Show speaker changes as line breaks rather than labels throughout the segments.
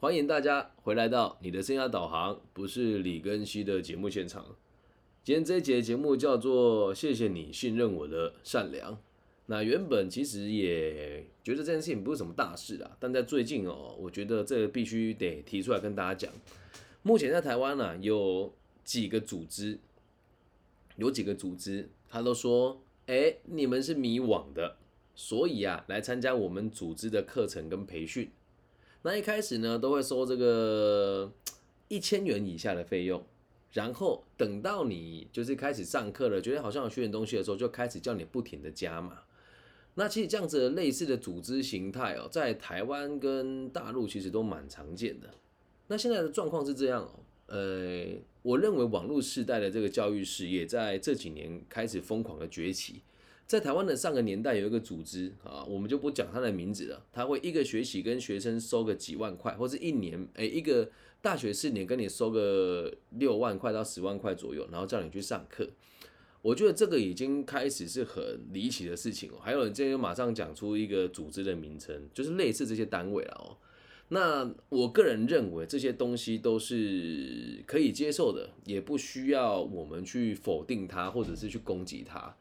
欢迎大家回来到你的生涯导航，不是李根熙的节目现场。今天这一节节目叫做“谢谢你信任我的善良”。那原本其实也觉得这件事情不是什么大事啊，但在最近哦，我觉得这必须得提出来跟大家讲。目前在台湾呢，有几个组织，有几个组织，他都说：“哎，你们是迷惘的，所以啊，来参加我们组织的课程跟培训。”那一开始呢，都会收这个一千元以下的费用，然后等到你就是开始上课了，觉得好像有学点东西的时候，就开始叫你不停的加码。那其实这样子类似的组织形态哦，在台湾跟大陆其实都蛮常见的。那现在的状况是这样哦，呃，我认为网络时代的这个教育事业在这几年开始疯狂的崛起。在台湾的上个年代有一个组织啊，我们就不讲它的名字了。他会一个学期跟学生收个几万块，或者一年，哎，一个大学四年跟你收个六万块到十万块左右，然后叫你去上课。我觉得这个已经开始是很离奇的事情哦。还有人今天马上讲出一个组织的名称，就是类似这些单位了哦。那我个人认为这些东西都是可以接受的，也不需要我们去否定它，或者是去攻击它。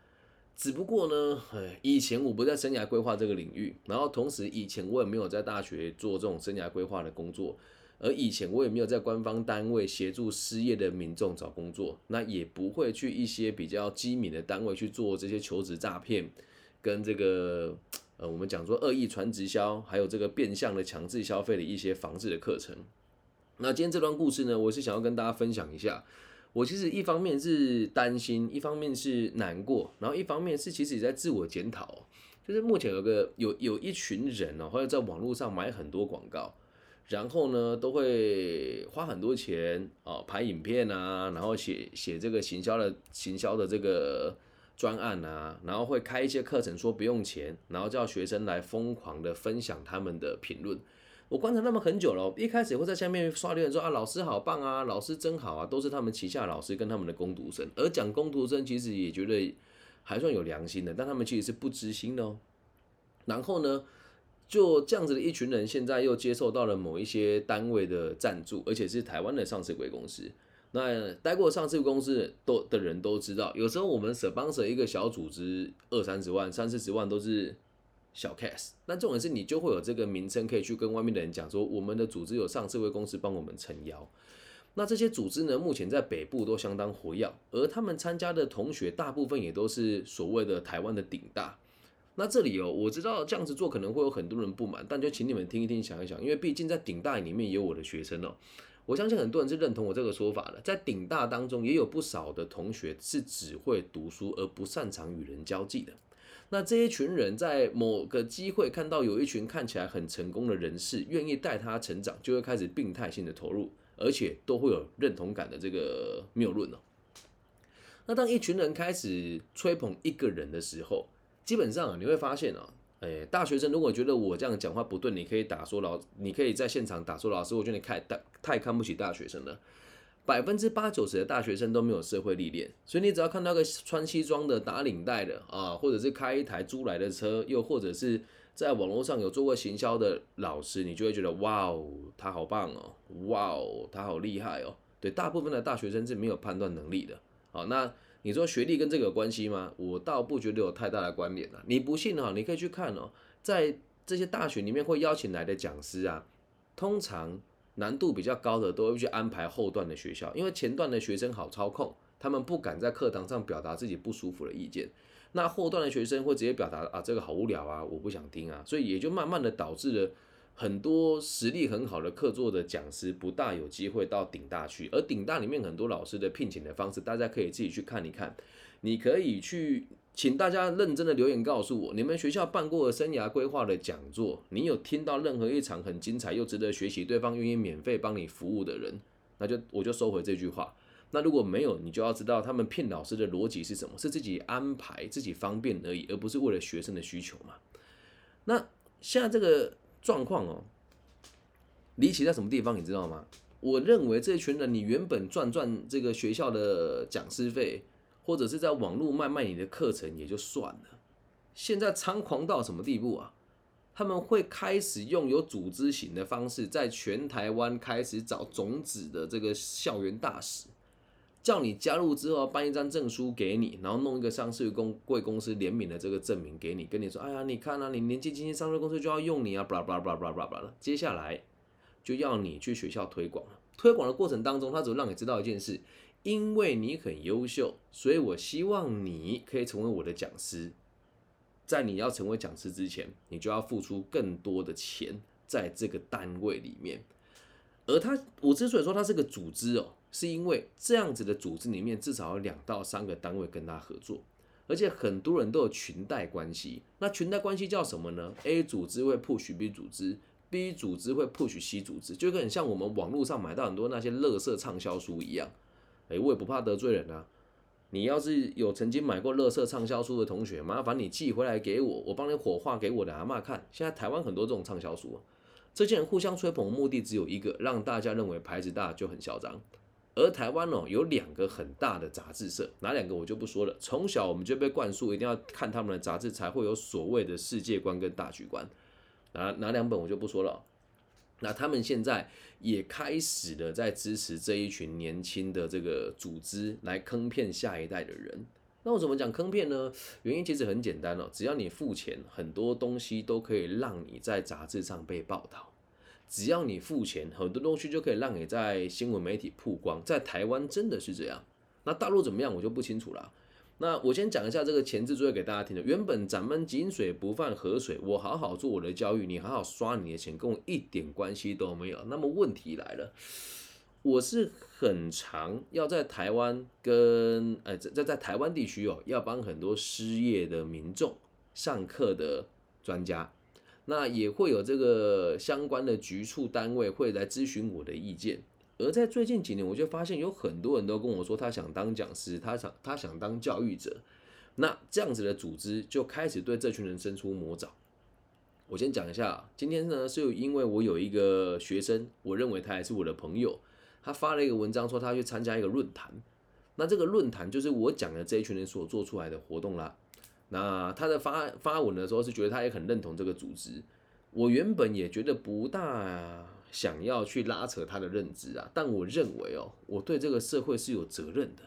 只不过呢，哎，以前我不在生涯规划这个领域，然后同时以前我也没有在大学做这种生涯规划的工作，而以前我也没有在官方单位协助失业的民众找工作，那也不会去一些比较机敏的单位去做这些求职诈骗，跟这个呃我们讲说恶意传直销，还有这个变相的强制消费的一些防治的课程。那今天这段故事呢，我是想要跟大家分享一下。我其实一方面是担心，一方面是难过，然后一方面是其实也在自我检讨。就是目前有个有有一群人哦，或者在网络上买很多广告，然后呢都会花很多钱哦拍影片啊，然后写写这个行销的行销的这个专案啊，然后会开一些课程说不用钱，然后叫学生来疯狂的分享他们的评论。我观察他们很久了，一开始会在下面刷留言说啊，老师好棒啊，老师真好啊，都是他们旗下老师跟他们的攻读生，而讲攻读生其实也觉得还算有良心的，但他们其实是不知心的哦。然后呢，就这样子的一群人，现在又接受到了某一些单位的赞助，而且是台湾的上市贵公司。那待过上市公司都的人都知道，有时候我们舍帮舍一个小组织二三十万、三四十万都是。小 case，那重点是你就会有这个名称可以去跟外面的人讲说，我们的组织有上市会公司帮我们撑腰。那这些组织呢，目前在北部都相当活跃，而他们参加的同学大部分也都是所谓的台湾的顶大。那这里哦，我知道这样子做可能会有很多人不满，但就请你们听一听，想一想，因为毕竟在顶大里面也有我的学生哦。我相信很多人是认同我这个说法的，在顶大当中也有不少的同学是只会读书而不擅长与人交际的。那这一群人在某个机会看到有一群看起来很成功的人士愿意带他成长，就会开始病态性的投入，而且都会有认同感的这个谬论哦。那当一群人开始吹捧一个人的时候，基本上你会发现啊，哎，大学生如果觉得我这样讲话不对，你可以打说老，你可以在现场打说老师，我觉得你太太太看不起大学生了。百分之八九十的大学生都没有社会历练，所以你只要看到个穿西装的、打领带的啊，或者是开一台租来的车，又或者是在网络上有做过行销的老师，你就会觉得哇哦，他好棒哦，哇哦，他好厉害哦。对，大部分的大学生是没有判断能力的。好，那你说学历跟这个有关系吗？我倒不觉得有太大的关联啊。你不信哈，你可以去看哦，在这些大学里面会邀请来的讲师啊，通常。难度比较高的都会去安排后段的学校，因为前段的学生好操控，他们不敢在课堂上表达自己不舒服的意见。那后段的学生会直接表达啊，这个好无聊啊，我不想听啊，所以也就慢慢的导致了很多实力很好的客座的讲师不大有机会到顶大去。而顶大里面很多老师的聘请的方式，大家可以自己去看一看，你可以去。请大家认真的留言告诉我，你们学校办过生涯规划的讲座，你有听到任何一场很精彩又值得学习，对方愿意免费帮你服务的人，那就我就收回这句话。那如果没有，你就要知道他们骗老师的逻辑是什么，是自己安排自己方便而已，而不是为了学生的需求嘛。那现在这个状况哦，离奇在什么地方，你知道吗？我认为这群人，你原本赚赚这个学校的讲师费。或者是在网络卖卖你的课程也就算了，现在猖狂到什么地步啊？他们会开始用有组织型的方式，在全台湾开始找种子的这个校园大使，叫你加入之后办一张证书给你，然后弄一个上市公贵公司联名的这个证明给你，跟你说，哎呀，你看啊，你年纪轻轻上市公司就要用你啊，巴拉巴拉巴拉巴拉巴拉，接下来就要你去学校推广了。推广的过程当中，他只会让你知道一件事，因为你很优秀，所以我希望你可以成为我的讲师。在你要成为讲师之前，你就要付出更多的钱在这个单位里面。而他，我之所以说他是个组织哦，是因为这样子的组织里面至少有两到三个单位跟他合作，而且很多人都有裙带关系。那裙带关系叫什么呢？A 组织会 push B 组织，B 组织会 push C 组织，就很像我们网络上买到很多那些乐色畅销书一样。哎，我也不怕得罪人啊。你要是有曾经买过乐色畅销书的同学，麻烦你寄回来给我，我帮你火化给我的阿妈看。现在台湾很多这种畅销书，这些人互相吹捧目的只有一个，让大家认为牌子大就很嚣张。而台湾哦，有两个很大的杂志社，哪两个我就不说了。从小我们就被灌输一定要看他们的杂志，才会有所谓的世界观跟大局观。哪哪两本我就不说了。那他们现在也开始了在支持这一群年轻的这个组织来坑骗下一代的人。那我怎么讲坑骗呢？原因其实很简单哦，只要你付钱，很多东西都可以让你在杂志上被报道。只要你付钱，很多东西就可以让你在新闻媒体曝光。在台湾真的是这样。那大陆怎么样，我就不清楚了。那我先讲一下这个前置作业给大家听的。原本咱们井水不犯河水，我好好做我的教育，你好好刷你的钱，跟我一点关系都没有。那么问题来了，我是很常要在台湾跟呃在在台湾地区哦，要帮很多失业的民众上课的专家，那也会有这个相关的局处单位会来咨询我的意见。而在最近几年，我就发现有很多人都跟我说，他想当讲师，他想他想当教育者。那这样子的组织就开始对这群人伸出魔爪。我先讲一下，今天呢是因为我有一个学生，我认为他还是我的朋友，他发了一个文章说他去参加一个论坛。那这个论坛就是我讲的这一群人所做出来的活动啦。那他的发发文的时候是觉得他也很认同这个组织。我原本也觉得不大。想要去拉扯他的认知啊，但我认为哦，我对这个社会是有责任的，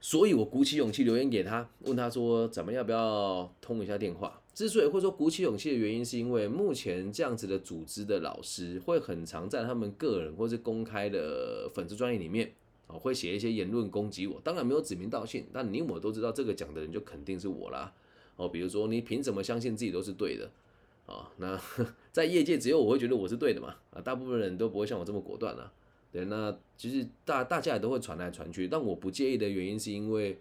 所以我鼓起勇气留言给他，问他说，咱们要不要通一下电话？之所以会说鼓起勇气的原因，是因为目前这样子的组织的老师会很常在他们个人或是公开的粉丝专业里面哦，会写一些言论攻击我，当然没有指名道姓，但你我都知道这个讲的人就肯定是我啦。哦，比如说你凭什么相信自己都是对的？啊，那 在业界只有我会觉得我是对的嘛？啊，大部分人都不会像我这么果断啊。对，那其实大大家也都会传来传去，但我不介意的原因是因为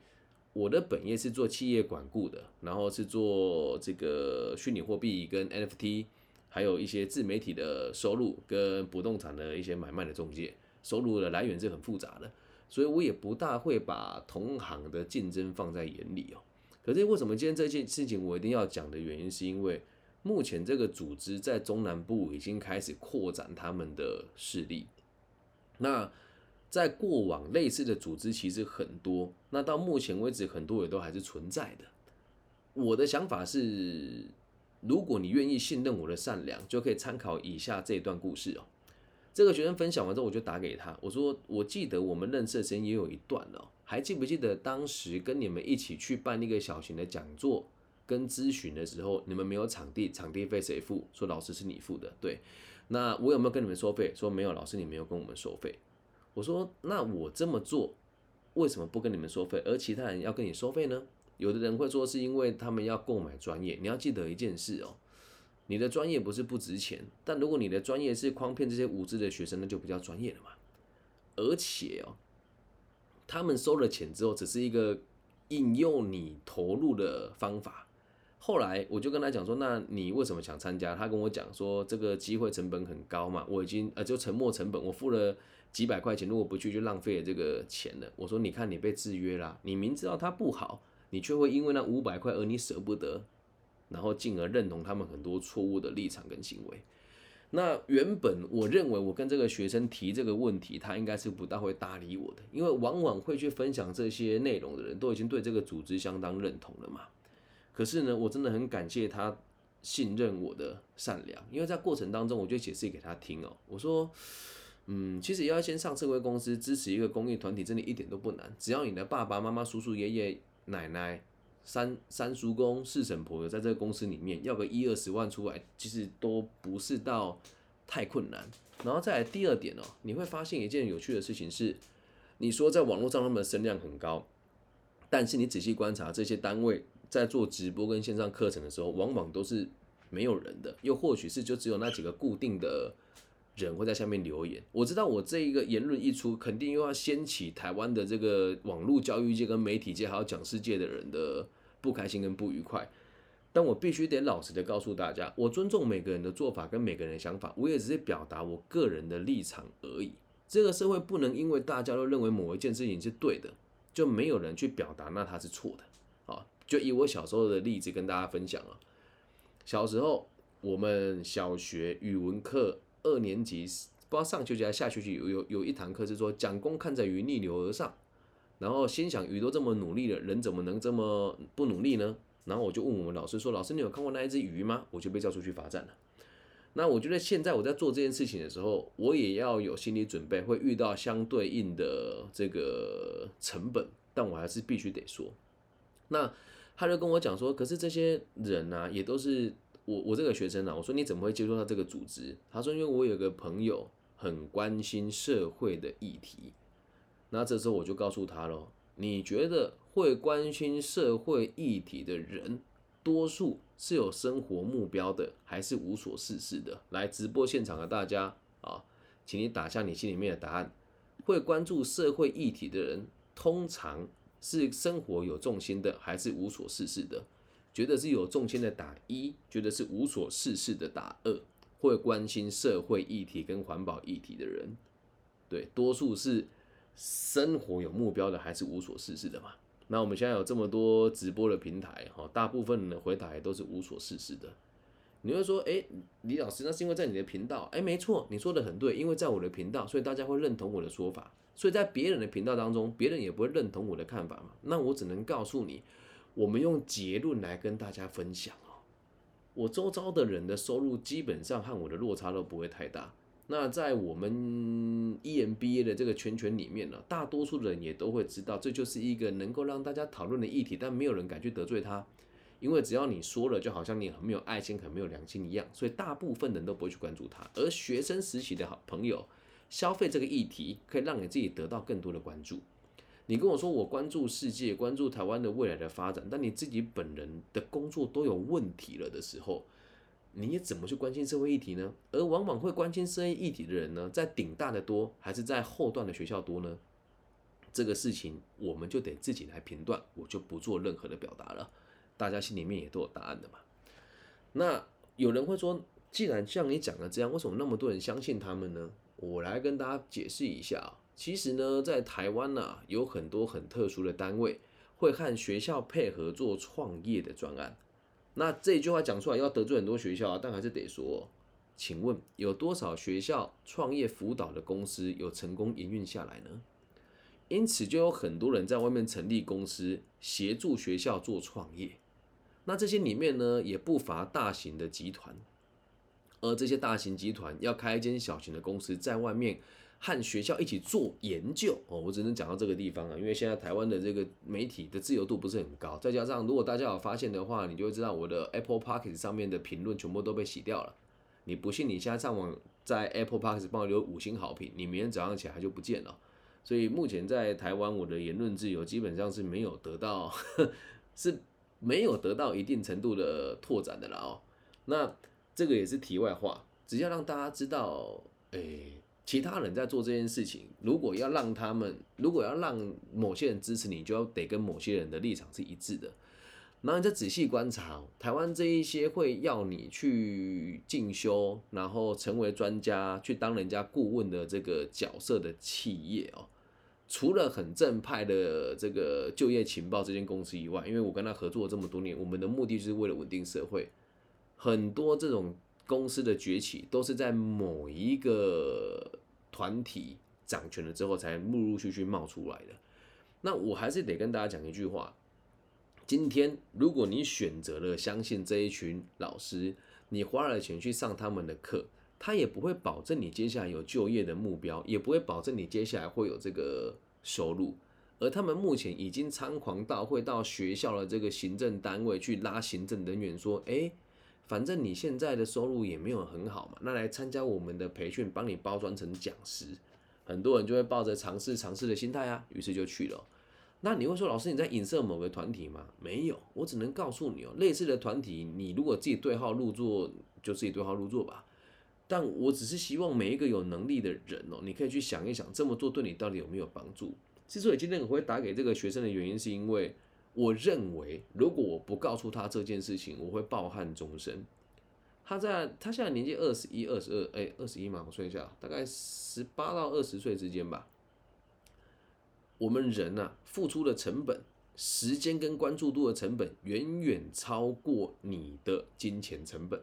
我的本业是做企业管顾的，然后是做这个虚拟货币跟 NFT，还有一些自媒体的收入跟不动产的一些买卖的中介，收入的来源是很复杂的，所以我也不大会把同行的竞争放在眼里哦。可是为什么今天这件事情我一定要讲的原因，是因为。目前这个组织在中南部已经开始扩展他们的势力。那在过往类似的组织其实很多，那到目前为止很多也都还是存在的。我的想法是，如果你愿意信任我的善良，就可以参考以下这一段故事哦。这个学生分享完之后，我就打给他，我说：“我记得我们认识的时间也有一段了，还记不记得当时跟你们一起去办那个小型的讲座？”跟咨询的时候，你们没有场地，场地费谁付？说老师是你付的，对。那我有没有跟你们收费？说没有，老师你没有跟我们收费。我说那我这么做为什么不跟你们收费，而其他人要跟你收费呢？有的人会说是因为他们要购买专业。你要记得一件事哦，你的专业不是不值钱，但如果你的专业是诓骗这些无知的学生，那就不叫专业了嘛。而且哦，他们收了钱之后，只是一个引诱你投入的方法。后来我就跟他讲说，那你为什么想参加？他跟我讲说，这个机会成本很高嘛，我已经呃就沉没成本，我付了几百块钱，如果不去就浪费了这个钱了。我说，你看你被制约啦，你明知道它不好，你却会因为那五百块而你舍不得，然后进而认同他们很多错误的立场跟行为。那原本我认为我跟这个学生提这个问题，他应该是不大会搭理我的，因为往往会去分享这些内容的人都已经对这个组织相当认同了嘛。可是呢，我真的很感谢他信任我的善良，因为在过程当中，我就解释给他听哦，我说，嗯，其实要先上社会公司支持一个公益团体，真的一点都不难，只要你的爸爸妈妈、叔叔、爷爷、奶奶、三三叔公、四婶婆有在这个公司里面，要个一二十万出来，其实都不是到太困难。然后再来第二点哦，你会发现一件有趣的事情是，你说在网络上他们的声量很高，但是你仔细观察这些单位。在做直播跟线上课程的时候，往往都是没有人的，又或许是就只有那几个固定的人会在下面留言。我知道我这一个言论一出，肯定又要掀起台湾的这个网络教育界、跟媒体界还有讲师界的人的不开心跟不愉快。但我必须得老实的告诉大家，我尊重每个人的做法跟每个人的想法，我也只是表达我个人的立场而已。这个社会不能因为大家都认为某一件事情是对的，就没有人去表达那它是错的。就以我小时候的例子跟大家分享啊，小时候我们小学语文课二年级，不知道上学期还是下学期有有有一堂课是说蒋公看着鱼逆流而上，然后心想鱼都这么努力了，人怎么能这么不努力呢？然后我就问我们老师说，老师你有看过那一只鱼吗？我就被叫出去罚站了。那我觉得现在我在做这件事情的时候，我也要有心理准备，会遇到相对应的这个成本，但我还是必须得说，那。他就跟我讲说，可是这些人呢，也都是我我这个学生啊。我说你怎么会接触到这个组织？他说因为我有个朋友很关心社会的议题。那这时候我就告诉他了，你觉得会关心社会议题的人，多数是有生活目标的，还是无所事事的？来直播现场的大家啊，请你打下你心里面的答案。会关注社会议题的人，通常。是生活有重心的，还是无所事事的？觉得是有重心的打一，觉得是无所事事的打二。会关心社会议题跟环保议题的人，对，多数是生活有目标的，还是无所事事的嘛？那我们现在有这么多直播的平台，哈，大部分的回答也都是无所事事的。你会说，哎，李老师，那是因为在你的频道，哎，没错，你说的很对，因为在我的频道，所以大家会认同我的说法。所以在别人的频道当中，别人也不会认同我的看法嘛。那我只能告诉你，我们用结论来跟大家分享哦。我周遭的人的收入基本上和我的落差都不会太大。那在我们 EMBA 的这个圈圈里面呢，大多数人也都会知道，这就是一个能够让大家讨论的议题，但没有人敢去得罪他，因为只要你说了，就好像你很没有爱心、很没有良心一样，所以大部分人都不会去关注他。而学生时期的好朋友。消费这个议题可以让你自己得到更多的关注。你跟我说我关注世界，关注台湾的未来的发展，但你自己本人的工作都有问题了的时候，你也怎么去关心社会议题呢？而往往会关心社会议题的人呢，在顶大的多，还是在后段的学校多呢？这个事情我们就得自己来评断，我就不做任何的表达了。大家心里面也都有答案的嘛。那有人会说，既然像你讲的这样，为什么那么多人相信他们呢？我来跟大家解释一下，其实呢，在台湾呢，有很多很特殊的单位会和学校配合做创业的专案。那这句话讲出来要得罪很多学校啊，但还是得说，请问有多少学校创业辅导的公司有成功营运下来呢？因此就有很多人在外面成立公司协助学校做创业。那这些里面呢，也不乏大型的集团。而这些大型集团要开一间小型的公司，在外面和学校一起做研究哦，我只能讲到这个地方啊，因为现在台湾的这个媒体的自由度不是很高，再加上如果大家有发现的话，你就会知道我的 Apple p o c k e t 上面的评论全部都被洗掉了。你不信，你现在上网在 Apple p o c k e t 帮我留五星好评，你明天早上起来就不见了。所以目前在台湾，我的言论自由基本上是没有得到，是没有得到一定程度的拓展的了哦。那。这个也是题外话，只要让大家知道，诶，其他人在做这件事情，如果要让他们，如果要让某些人支持你，就要得跟某些人的立场是一致的。然后你再仔细观察，台湾这一些会要你去进修，然后成为专家，去当人家顾问的这个角色的企业哦，除了很正派的这个就业情报这间公司以外，因为我跟他合作这么多年，我们的目的就是为了稳定社会。很多这种公司的崛起，都是在某一个团体掌权了之后，才陆陆续续冒出来的。那我还是得跟大家讲一句话：今天如果你选择了相信这一群老师，你花了钱去上他们的课，他也不会保证你接下来有就业的目标，也不会保证你接下来会有这个收入。而他们目前已经猖狂到会到学校的这个行政单位去拉行政人员说：“诶，反正你现在的收入也没有很好嘛，那来参加我们的培训，帮你包装成讲师。”很多人就会抱着尝试尝试的心态啊，于是就去了。那你会说，老师你在影射某个团体吗？没有，我只能告诉你哦，类似的团体，你如果自己对号入座，就自己对号入座吧。但我只是希望每一个有能力的人哦，你可以去想一想，这么做对你到底有没有帮助？之所以今天我会打给这个学生的原因，是因为我认为，如果我不告诉他这件事情，我会抱憾终生。他在他现在年纪二十一、二十二，哎，二十一嘛，我算一下，大概十八到二十岁之间吧。我们人呐，付出的成本、时间跟关注度的成本，远远超过你的金钱成本。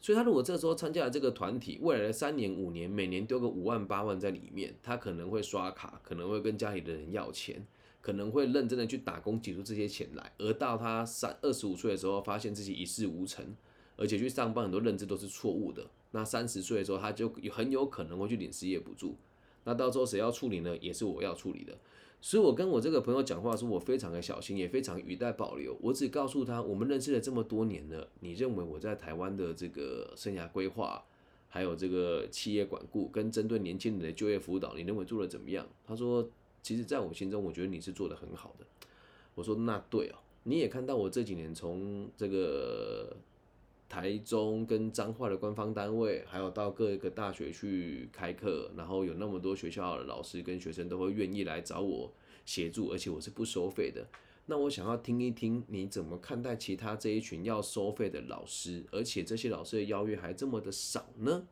所以，他如果这时候参加了这个团体，未来的三年、五年，每年丢个五万、八万在里面，他可能会刷卡，可能会跟家里的人要钱，可能会认真的去打工挤出这些钱来。而到他三二十五岁的时候，发现自己一事无成。而且去上班很多认知都是错误的。那三十岁的时候，他就很有可能会去领失业补助。那到时候谁要处理呢？也是我要处理的。所以我跟我这个朋友讲话的时候，我非常的小心，也非常语带保留。我只告诉他，我们认识了这么多年了，你认为我在台湾的这个生涯规划，还有这个企业管顾跟针对年轻人的就业辅导，你认为做的怎么样？他说，其实在我心中，我觉得你是做的很好的。我说，那对哦，你也看到我这几年从这个。台中跟彰化的官方单位，还有到各个大学去开课，然后有那么多学校的老师跟学生都会愿意来找我协助，而且我是不收费的。那我想要听一听你怎么看待其他这一群要收费的老师，而且这些老师的邀约还这么的少呢？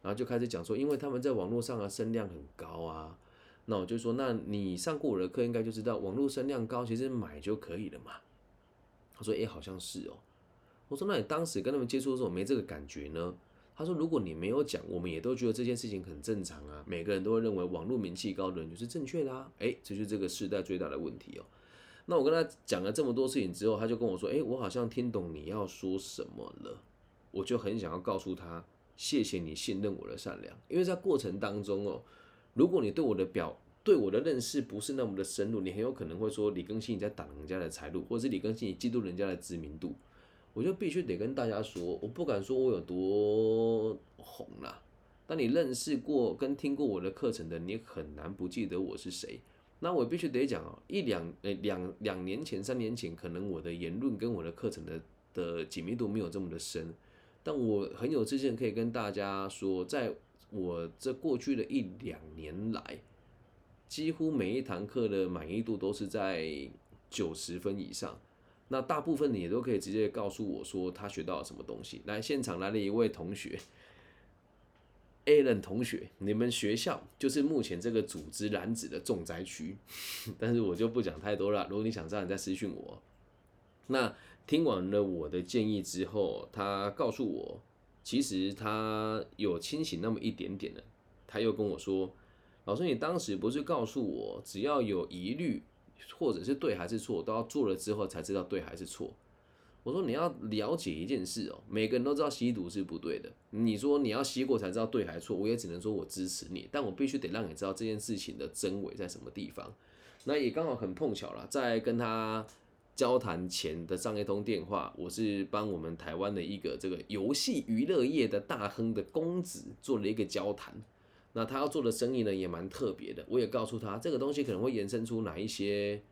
然后就开始讲说，因为他们在网络上的声量很高啊。那我就说，那你上过我的课，应该就知道网络声量高，其实买就可以了嘛。他说，诶，好像是哦。我说：“那你当时跟他们接触的时候没这个感觉呢？”他说：“如果你没有讲，我们也都觉得这件事情很正常啊。每个人都会认为网络名气高的人就是正确的啊。诶，这就是这个时代最大的问题哦。那我跟他讲了这么多事情之后，他就跟我说：“诶，我好像听懂你要说什么了。”我就很想要告诉他：“谢谢你信任我的善良。”因为在过程当中哦，如果你对我的表对我的认识不是那么的深入，你很有可能会说李更新你在挡人家的财路，或者是李更新你嫉妒人家的知名度。我就必须得跟大家说，我不敢说我有多红啦。但你认识过跟听过我的课程的，你很难不记得我是谁。那我必须得讲哦，一两呃两两年前、三年前，可能我的言论跟我的课程的的紧密度没有这么的深。但我很有自信可以跟大家说，在我这过去的一两年来，几乎每一堂课的满意度都是在九十分以上。那大部分你也都可以直接告诉我说他学到了什么东西。来，现场来了一位同学，Alan 同学，你们学校就是目前这个组织染指的重灾区，但是我就不讲太多了。如果你想知道，你再私信我。那听完了我的建议之后，他告诉我，其实他有清醒那么一点点的。他又跟我说，老师，你当时不是告诉我，只要有疑虑。或者是对还是错，都要做了之后才知道对还是错。我说你要了解一件事哦，每个人都知道吸毒是不对的。你说你要吸过才知道对还是错，我也只能说我支持你，但我必须得让你知道这件事情的真伪在什么地方。那也刚好很碰巧了，在跟他交谈前的上一通电话，我是帮我们台湾的一个这个游戏娱乐业的大亨的公子做了一个交谈。那他要做的生意呢，也蛮特别的。我也告诉他，这个东西可能会延伸出哪一些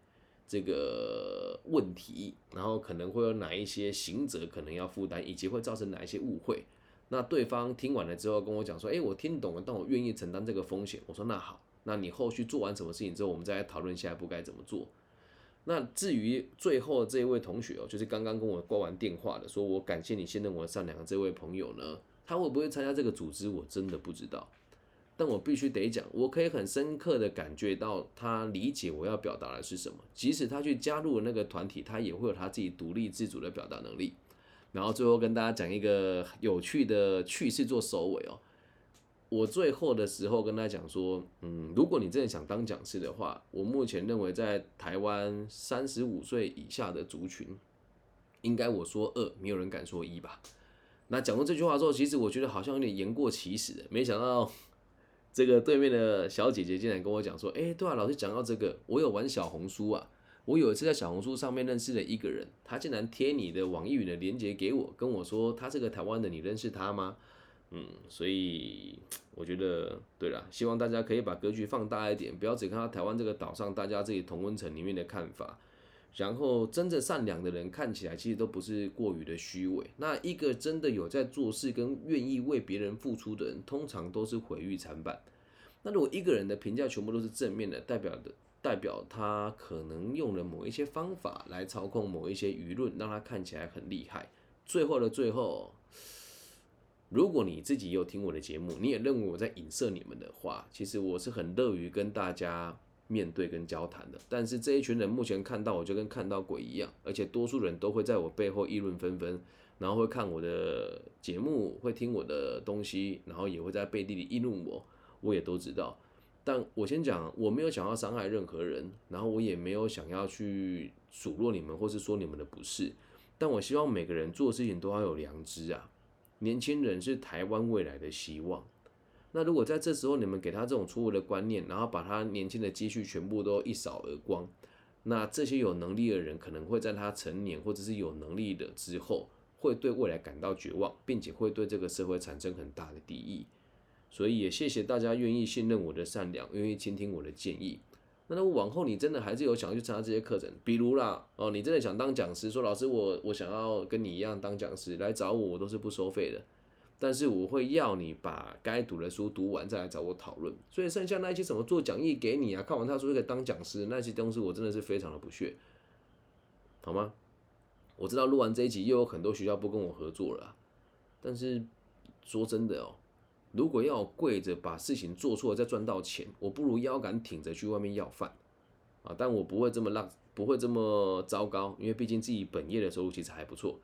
这个问题，然后可能会有哪一些行者可能要负担，以及会造成哪一些误会。那对方听完了之后跟我讲说：“诶，我听懂了，但我愿意承担这个风险。”我说：“那好，那你后续做完什么事情之后，我们再来讨论下一步该怎么做。”那至于最后这一位同学哦，就是刚刚跟我挂完电话的，说我感谢你信任我善良的这位朋友呢，他会不会参加这个组织，我真的不知道。但我必须得讲，我可以很深刻的感觉到他理解我要表达的是什么。即使他去加入那个团体，他也会有他自己独立自主的表达能力。然后最后跟大家讲一个有趣的趣事做收尾哦。我最后的时候跟他讲说，嗯，如果你真的想当讲师的话，我目前认为在台湾三十五岁以下的族群，应该我说二，没有人敢说一吧。那讲过这句话之后，其实我觉得好像有点言过其实，没想到这个对面的小姐姐竟然跟我讲说，哎，对啊，老师讲到这个，我有玩小红书啊。我有一次在小红书上面认识了一个人，他竟然贴你的网易云的链接给我，跟我说他是个台湾的，你认识他吗？嗯，所以我觉得对了，希望大家可以把格局放大一点，不要只看到台湾这个岛上大家自己同温层里面的看法。然后真正善良的人看起来其实都不是过于的虚伪。那一个真的有在做事跟愿意为别人付出的人，通常都是毁誉参半。那如果一个人的评价全部都是正面的，代表的。代表他可能用了某一些方法来操控某一些舆论，让他看起来很厉害。最后的最后，如果你自己有听我的节目，你也认为我在影射你们的话，其实我是很乐于跟大家面对跟交谈的。但是这一群人目前看到我就跟看到鬼一样，而且多数人都会在我背后议论纷纷，然后会看我的节目，会听我的东西，然后也会在背地里议论我，我也都知道。但我先讲，我没有想要伤害任何人，然后我也没有想要去数落你们，或是说你们的不是。但我希望每个人做事情都要有良知啊！年轻人是台湾未来的希望。那如果在这时候你们给他这种错误的观念，然后把他年轻的积蓄全部都一扫而光，那这些有能力的人可能会在他成年或者是有能力的之后，会对未来感到绝望，并且会对这个社会产生很大的敌意。所以也谢谢大家愿意信任我的善良，愿意倾听我的建议。那如果往后你真的还是有想要去参加这些课程，比如啦，哦，你真的想当讲师，说老师我我想要跟你一样当讲师，来找我，我都是不收费的。但是我会要你把该读的书读完再来找我讨论。所以剩下那些什么做讲义给你啊，看完他说可以当讲师那些东西，我真的是非常的不屑，好吗？我知道录完这一集又有很多学校不跟我合作了，但是说真的哦。如果要跪着把事情做错再赚到钱，我不如腰杆挺着去外面要饭啊！但我不会这么浪，不会这么糟糕，因为毕竟自己本业的收入其实还不错。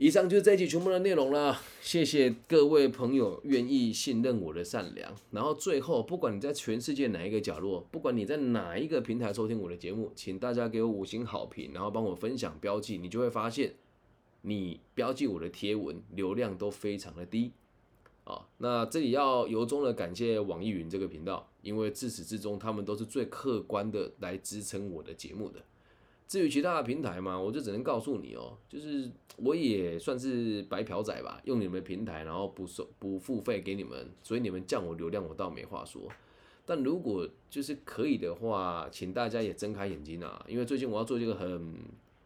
以上就是这一集全部的内容了，谢谢各位朋友愿意信任我的善良。然后最后，不管你在全世界哪一个角落，不管你在哪一个平台收听我的节目，请大家给我五星好评，然后帮我分享标记，你就会发现，你标记我的贴文流量都非常的低。啊，那这里要由衷的感谢网易云这个频道，因为自始至终他们都是最客观的来支撑我的节目的。至于其他的平台嘛，我就只能告诉你哦，就是我也算是白嫖仔吧，用你们的平台，然后不收不付费给你们，所以你们降我流量，我倒没话说。但如果就是可以的话，请大家也睁开眼睛啊，因为最近我要做这个很。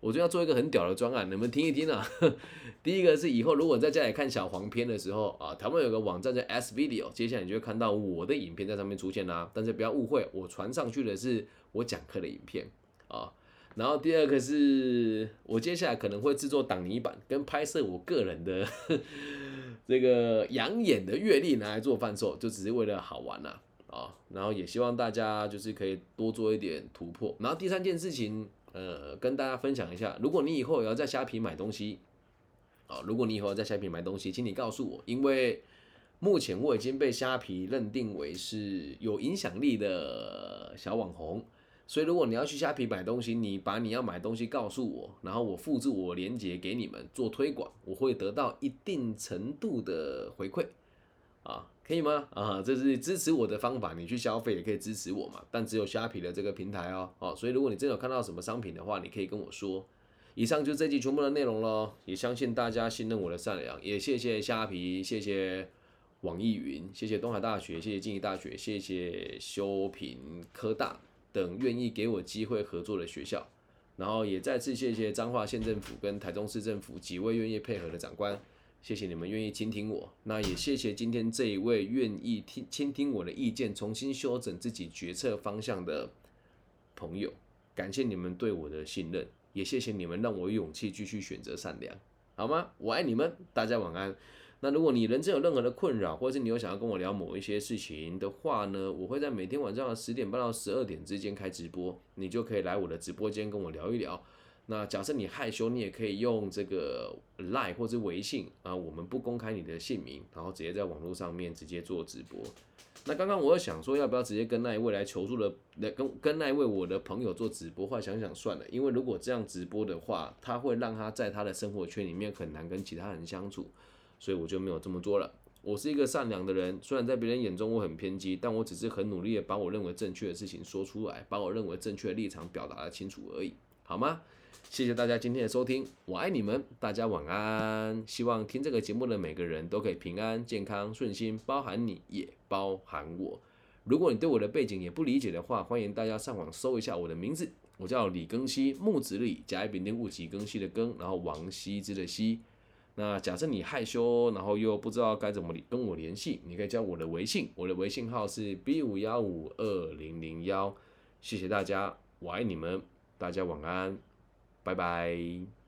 我就要做一个很屌的专案，你们听一听啊。第一个是以后如果在家里看小黄片的时候啊，台湾有个网站叫 S Video，接下来你就会看到我的影片在上面出现啦。但是不要误会，我传上去的是我讲课的影片啊。然后第二个是我接下来可能会制作挡泥板，跟拍摄我个人的 这个养眼的阅历拿来做贩售，就只是为了好玩呐啊。然后也希望大家就是可以多做一点突破。然后第三件事情。呃，跟大家分享一下，如果你以后也要在虾皮买东西，啊，如果你以后要在虾皮买东西，请你告诉我，因为目前我已经被虾皮认定为是有影响力的小网红，所以如果你要去虾皮买东西，你把你要买东西告诉我，然后我复制我链接给你们做推广，我会得到一定程度的回馈，啊。可以吗？啊，这是支持我的方法，你去消费也可以支持我嘛。但只有虾皮的这个平台哦，哦，所以如果你真有看到什么商品的话，你可以跟我说。以上就这集全部的内容喽，也相信大家信任我的善良，也谢谢虾皮，谢谢网易云，谢谢东海大学，谢谢静宜大学，谢谢修平科大等愿意给我机会合作的学校，然后也再次谢谢彰化县政府跟台中市政府几位愿意配合的长官。谢谢你们愿意倾听我，那也谢谢今天这一位愿意听倾听我的意见，重新修整自己决策方向的朋友。感谢你们对我的信任，也谢谢你们让我有勇气继续选择善良，好吗？我爱你们，大家晚安。那如果你人生有任何的困扰，或者是你有想要跟我聊某一些事情的话呢，我会在每天晚上十点半到十二点之间开直播，你就可以来我的直播间跟我聊一聊。那假设你害羞，你也可以用这个 Line 或者微信啊，我们不公开你的姓名，然后直接在网络上面直接做直播。那刚刚我想说，要不要直接跟那一位来求助的，来跟跟那一位我的朋友做直播？后来想想算了，因为如果这样直播的话，他会让他在他的生活圈里面很难跟其他人相处，所以我就没有这么做了。我是一个善良的人，虽然在别人眼中我很偏激，但我只是很努力的把我认为正确的事情说出来，把我认为正确的立场表达的清楚而已，好吗？谢谢大家今天的收听，我爱你们，大家晚安。希望听这个节目的每个人都可以平安、健康、顺心，包含你也包含我。如果你对我的背景也不理解的话，欢迎大家上网搜一下我的名字，我叫李庚希，木子李，甲乙丙丁戊己庚希的庚，然后王羲之的羲。那假设你害羞，然后又不知道该怎么跟我联系，你可以加我的微信，我的微信号是 B 五幺五二零零幺。谢谢大家，我爱你们，大家晚安。拜拜。